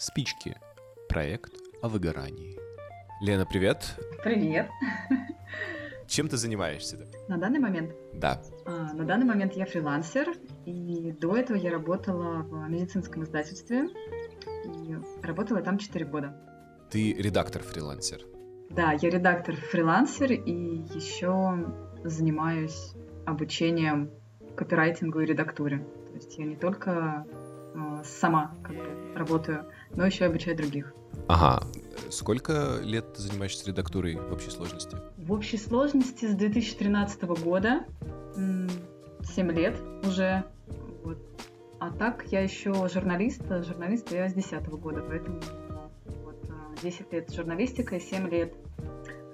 Спички. Проект о выгорании. Лена, привет. Привет. Чем ты занимаешься? На данный момент? Да. А, на данный момент я фрилансер, и до этого я работала в медицинском издательстве, и работала там 4 года. Ты редактор-фрилансер? Да, я редактор-фрилансер, и еще занимаюсь обучением копирайтингу и редактуре. То есть я не только сама как бы, работаю, но еще и обучаю других. Ага. Сколько лет ты занимаешься редактурой в общей сложности? В общей сложности с 2013 года 7 лет уже. Вот. А так я еще журналист, журналист я с 10 года, поэтому вот, 10 лет журналистикой, 7 лет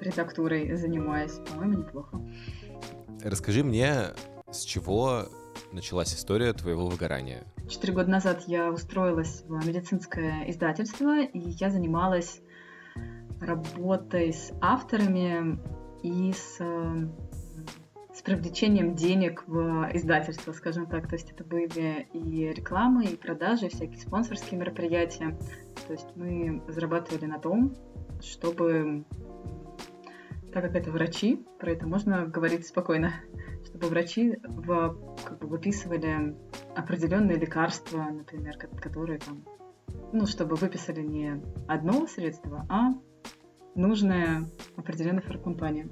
редактурой занимаюсь. По-моему, неплохо. Расскажи мне, с чего началась история твоего выгорания? Четыре года назад я устроилась в медицинское издательство, и я занималась работой с авторами и с, с привлечением денег в издательство, скажем так. То есть это были и рекламы, и продажи, и всякие спонсорские мероприятия. То есть мы зарабатывали на том, чтобы, так как это врачи, про это можно говорить спокойно, чтобы врачи в, как бы выписывали определенные лекарства, например, которые там, ну, чтобы выписали не одно средство, а нужное определенной фармкомпании.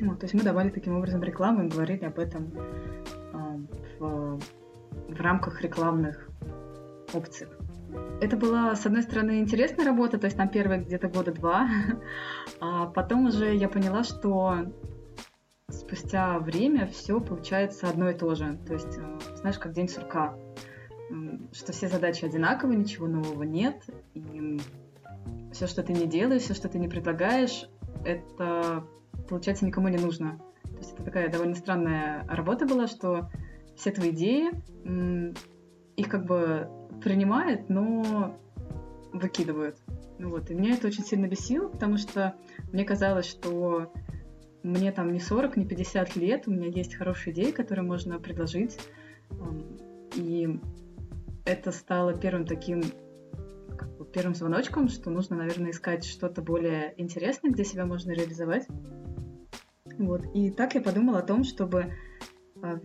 Вот, то есть мы давали таким образом рекламу и говорили об этом э, в, в рамках рекламных опций. Это была, с одной стороны, интересная работа, то есть там первые где-то года два, а потом уже я поняла, что спустя время все получается одно и то же. То есть, э, знаешь, как день сурка, что все задачи одинаковые, ничего нового нет, и все, что ты не делаешь, все, что ты не предлагаешь, это, получается, никому не нужно. То есть это такая довольно странная работа была, что все твои идеи, их как бы принимают, но выкидывают. Вот. И меня это очень сильно бесило, потому что мне казалось, что мне там не 40, не 50 лет, у меня есть хорошие идеи, которые можно предложить. И это стало первым таким как бы, первым звоночком, что нужно, наверное, искать что-то более интересное, где себя можно реализовать. Вот. И так я подумала о том, чтобы а,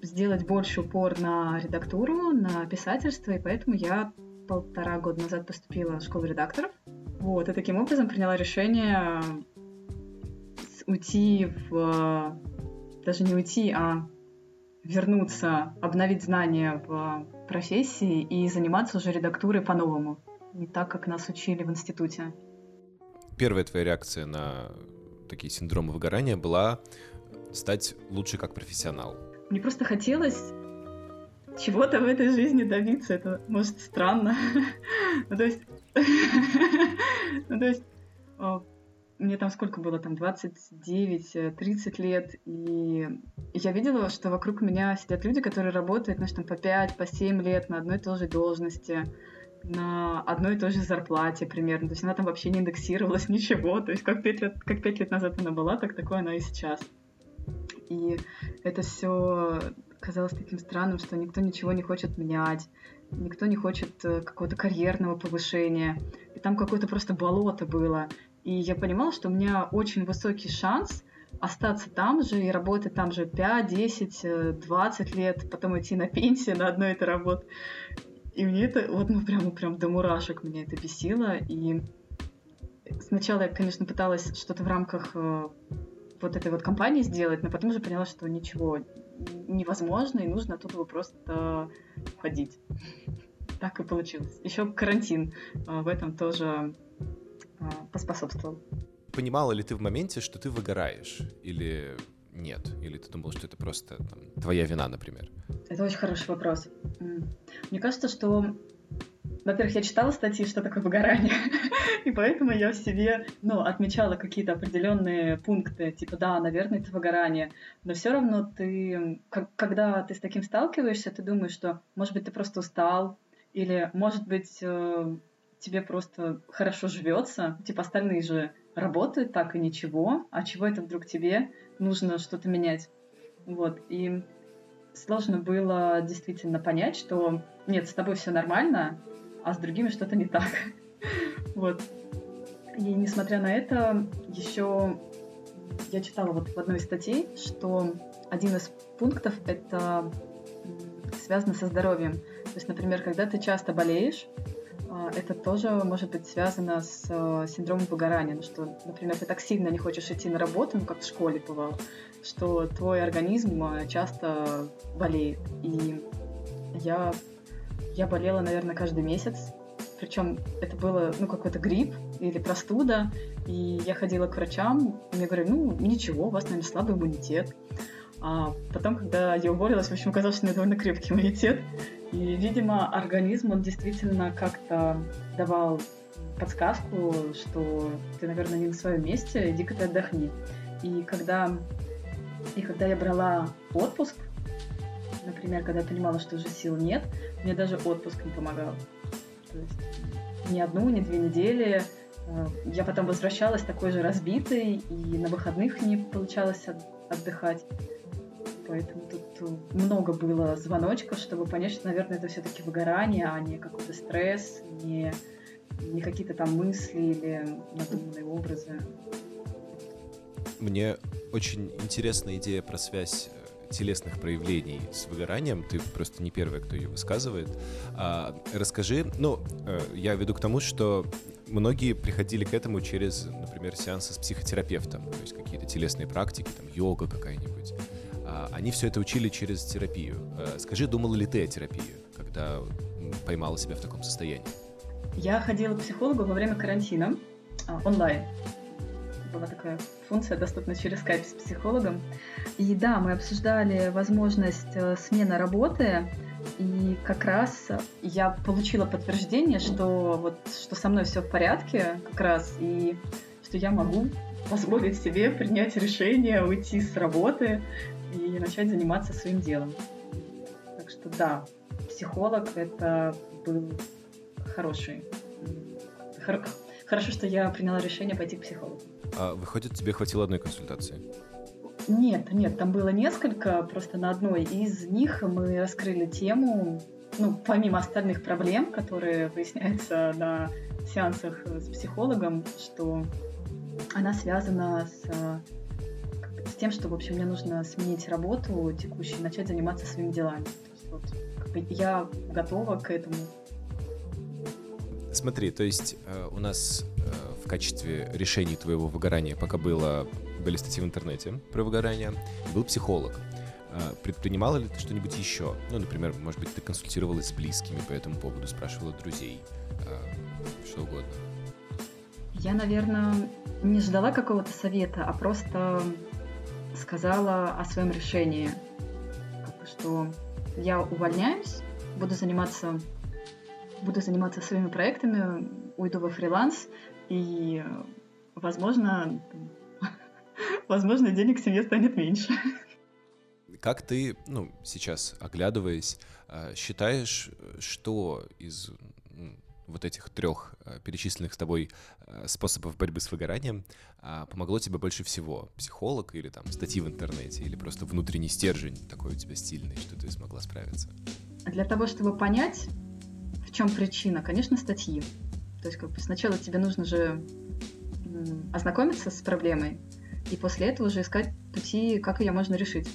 сделать больше упор на редактуру, на писательство, и поэтому я полтора года назад поступила в школу редакторов. Вот, и таким образом приняла решение уйти в... Даже не уйти, а вернуться, обновить знания в профессии и заниматься уже редактурой по-новому. Не так, как нас учили в институте. Первая твоя реакция на такие синдромы выгорания была стать лучше как профессионал. Мне просто хотелось чего-то в этой жизни добиться. Это, может, странно. ну, то есть... ну, то есть мне там сколько было, там 29-30 лет, и я видела, что вокруг меня сидят люди, которые работают, знаешь, там по 5, по 7 лет на одной и той же должности, на одной и той же зарплате примерно. То есть она там вообще не индексировалась, ничего. То есть как 5 лет, как 5 лет назад она была, так такое она и сейчас. И это все казалось таким странным, что никто ничего не хочет менять, никто не хочет э, какого-то карьерного повышения. И там какое-то просто болото было. И я понимала, что у меня очень высокий шанс остаться там же и работать там же 5, 10, 20 лет, потом идти на пенсию на одной этой работе. И мне это, вот, ну, прям, прям до мурашек меня это бесило. И сначала я, конечно, пыталась что-то в рамках э, вот этой вот компании сделать, но потом уже поняла, что ничего невозможно, и нужно оттуда просто уходить. Так и получилось. Еще карантин э, в этом тоже поспособствовал. Понимала ли ты в моменте, что ты выгораешь? Или нет? Или ты думал, что это просто там, твоя вина, например? Это очень хороший вопрос. Мне кажется, что во-первых, я читала статьи, что такое выгорание, и поэтому я в себе, ну, отмечала какие-то определенные пункты, типа, да, наверное, это выгорание, но все равно ты, когда ты с таким сталкиваешься, ты думаешь, что, может быть, ты просто устал, или, может быть, э, тебе просто хорошо живется, типа остальные же работают так и ничего, а чего это вдруг тебе нужно что-то менять? Вот, и сложно было действительно понять, что нет, с тобой все нормально, а с другими что-то не так. Вот. И несмотря на это, еще я читала вот в одной из статей, что один из пунктов — это связано со здоровьем. То есть, например, когда ты часто болеешь, это тоже может быть связано с э, синдромом выгорания, ну, что, например, ты так сильно не хочешь идти на работу, ну, как в школе бывало, что твой организм э, часто болеет. И я, я болела, наверное, каждый месяц, причем это было, ну, какой-то грипп или простуда, и я ходила к врачам, и мне говорили, ну, ничего, у вас, наверное, слабый иммунитет. А потом, когда я уволилась, в общем, оказалось, что у меня довольно крепкий иммунитет, и, видимо, организм, он действительно как-то давал подсказку, что ты, наверное, не на своем месте, иди-ка ты отдохни. И когда, и когда я брала отпуск, например, когда я понимала, что уже сил нет, мне даже отпуск не помогал. То есть ни одну, ни две недели. Э, я потом возвращалась такой же разбитой, и на выходных не получалось отдыхать. Поэтому тут много было звоночков, чтобы понять, что, наверное, это все-таки выгорание, а не какой-то стресс, не, не какие-то там мысли или надуманные образы. Мне очень интересна идея про связь э, телесных проявлений с выгоранием. Ты просто не первая, кто ее высказывает. А, расскажи, ну, э, я веду к тому, что многие приходили к этому через, например, сеансы с психотерапевтом, то есть какие-то телесные практики, там йога какая-нибудь. А, они все это учили через терапию. Э, скажи, думала ли ты о терапии, когда поймала себя в таком состоянии? Я ходила к психологу во время карантина а, онлайн. Была такая функция, доступна через скайп с психологом. И да, мы обсуждали возможность э, смены работы, и как раз я получила подтверждение, что вот что со мной все в порядке, как раз, и что я могу позволить себе принять решение уйти с работы и начать заниматься своим делом. Так что да, психолог это был хороший. Хорошо, что я приняла решение пойти к психологу. А выходит, тебе хватило одной консультации? Нет, нет, там было несколько, просто на одной из них мы раскрыли тему, ну, помимо остальных проблем, которые выясняются на сеансах с психологом, что она связана с тем, что, в общем, мне нужно сменить работу текущую, начать заниматься своими делами. То есть, вот, как бы я готова к этому. Смотри, то есть э, у нас э, в качестве решения твоего выгорания пока было, были статьи в интернете про выгорание, был психолог. Э, предпринимала ли ты что-нибудь еще? Ну, например, может быть, ты консультировалась с близкими по этому поводу, спрашивала друзей, э, что угодно. Я, наверное, не ждала какого-то совета, а просто сказала о своем решении, что я увольняюсь, буду заниматься, буду заниматься своими проектами, уйду во фриланс, и, возможно, возможно, денег в семье станет меньше. Как ты, ну, сейчас, оглядываясь, э, считаешь, что из вот этих трех э, перечисленных с тобой э, способов борьбы с выгоранием а, помогло тебе больше всего? Психолог или там статьи в интернете, или просто внутренний стержень такой у тебя стильный, что ты смогла справиться? Для того, чтобы понять, в чем причина, конечно, статьи. То есть как бы сначала тебе нужно же ознакомиться с проблемой, и после этого уже искать пути, как ее можно решить.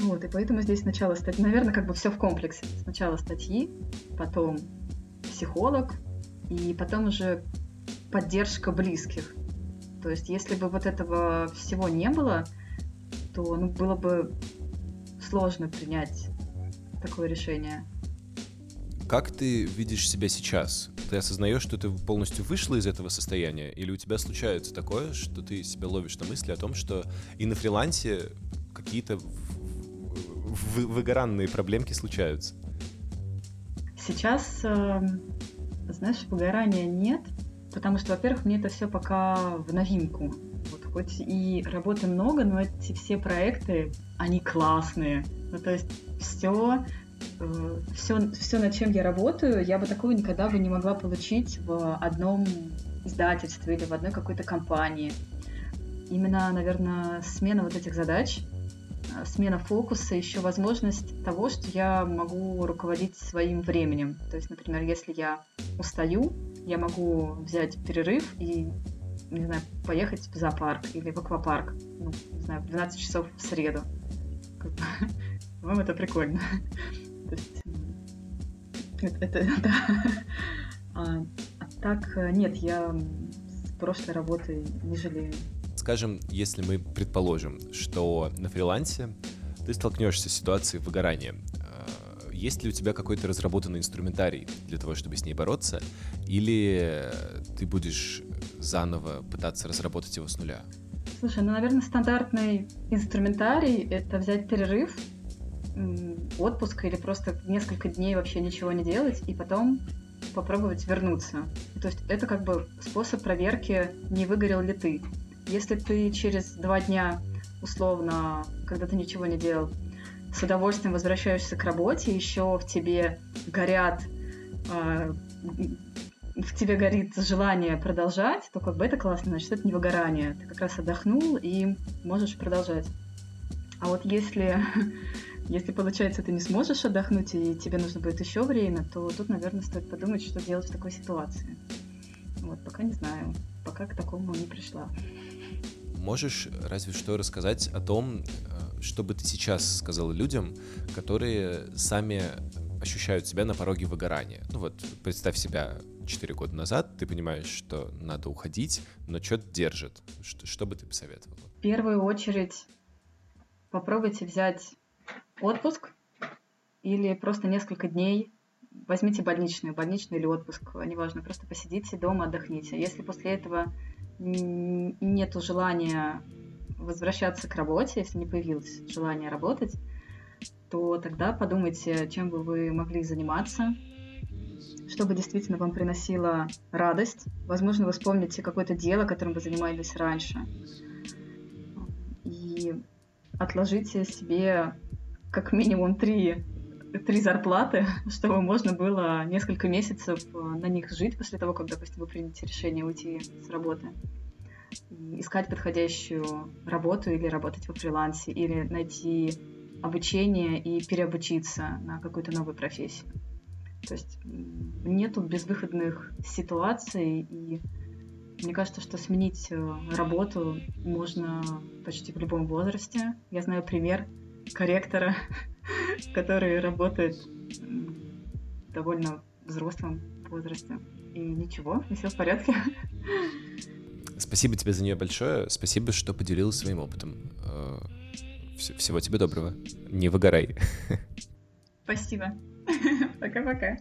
Вот, и поэтому здесь сначала статьи, наверное, как бы все в комплексе. Сначала статьи, потом психолог, и потом уже поддержка близких. То есть, если бы вот этого всего не было, то ну, было бы сложно принять такое решение. Как ты видишь себя сейчас? Ты осознаешь, что ты полностью вышла из этого состояния? Или у тебя случается такое, что ты себя ловишь на мысли о том, что и на фрилансе какие-то выгоранные проблемки случаются? Сейчас, эм, знаешь, выгорания нет, потому что, во-первых, мне это все пока в новинку. Вот хоть и работы много, но эти все проекты, они классные. Ну, то есть все, все, все, над чем я работаю, я бы такого никогда бы не могла получить в одном издательстве или в одной какой-то компании. Именно, наверное, смена вот этих задач смена фокуса, еще возможность того, что я могу руководить своим временем. То есть, например, если я устаю, я могу взять перерыв и, не знаю, поехать в зоопарк или в аквапарк, ну, не знаю, в 12 часов в среду. По-моему, это прикольно. То есть, это, это да. А, а так, нет, я с прошлой работы не жалею. Скажем, если мы предположим, что на фрилансе ты столкнешься с ситуацией выгорания, а, есть ли у тебя какой-то разработанный инструментарий для того, чтобы с ней бороться, или ты будешь заново пытаться разработать его с нуля? Слушай, ну, наверное, стандартный инструментарий — это взять перерыв, отпуск или просто несколько дней вообще ничего не делать, и потом попробовать вернуться. То есть это как бы способ проверки, не выгорел ли ты. Если ты через два дня, условно, когда ты ничего не делал, с удовольствием возвращаешься к работе, еще в тебе горят, э, в тебе горит желание продолжать, то как бы это классно, значит, это не выгорание. Ты как раз отдохнул и можешь продолжать. А вот если, если получается, ты не сможешь отдохнуть и тебе нужно будет еще время, то тут, наверное, стоит подумать, что делать в такой ситуации. Вот, пока не знаю, пока к такому не пришла. Можешь разве что рассказать о том, э, что бы ты сейчас сказал людям, которые сами ощущают себя на пороге выгорания. Ну вот, представь себя 4 года назад, ты понимаешь, что надо уходить, но что-то держит. Что, что бы ты посоветовала? В первую очередь попробуйте взять отпуск или просто несколько дней возьмите больничный, больничный или отпуск, неважно, просто посидите дома, отдохните. Если после этого нету желания возвращаться к работе, если не появилось желание работать, то тогда подумайте, чем бы вы могли заниматься, чтобы действительно вам приносило радость. Возможно, вы вспомните какое-то дело, которым вы занимались раньше. И отложите себе как минимум три, три зарплаты, чтобы можно было несколько месяцев э, на них жить после того, как, допустим, вы примете решение уйти с работы. Искать подходящую работу или работать во фрилансе, или найти обучение и переобучиться на какую-то новую профессию. То есть нету безвыходных ситуаций, и мне кажется, что сменить э, работу можно почти в любом возрасте. Я знаю пример корректора, который работает в довольно взрослом возрасте. И ничего, и все в порядке. Спасибо тебе за нее большое. Спасибо, что поделилась своим опытом. Э, всего тебе доброго. Не выгорай. Спасибо. Пока-пока.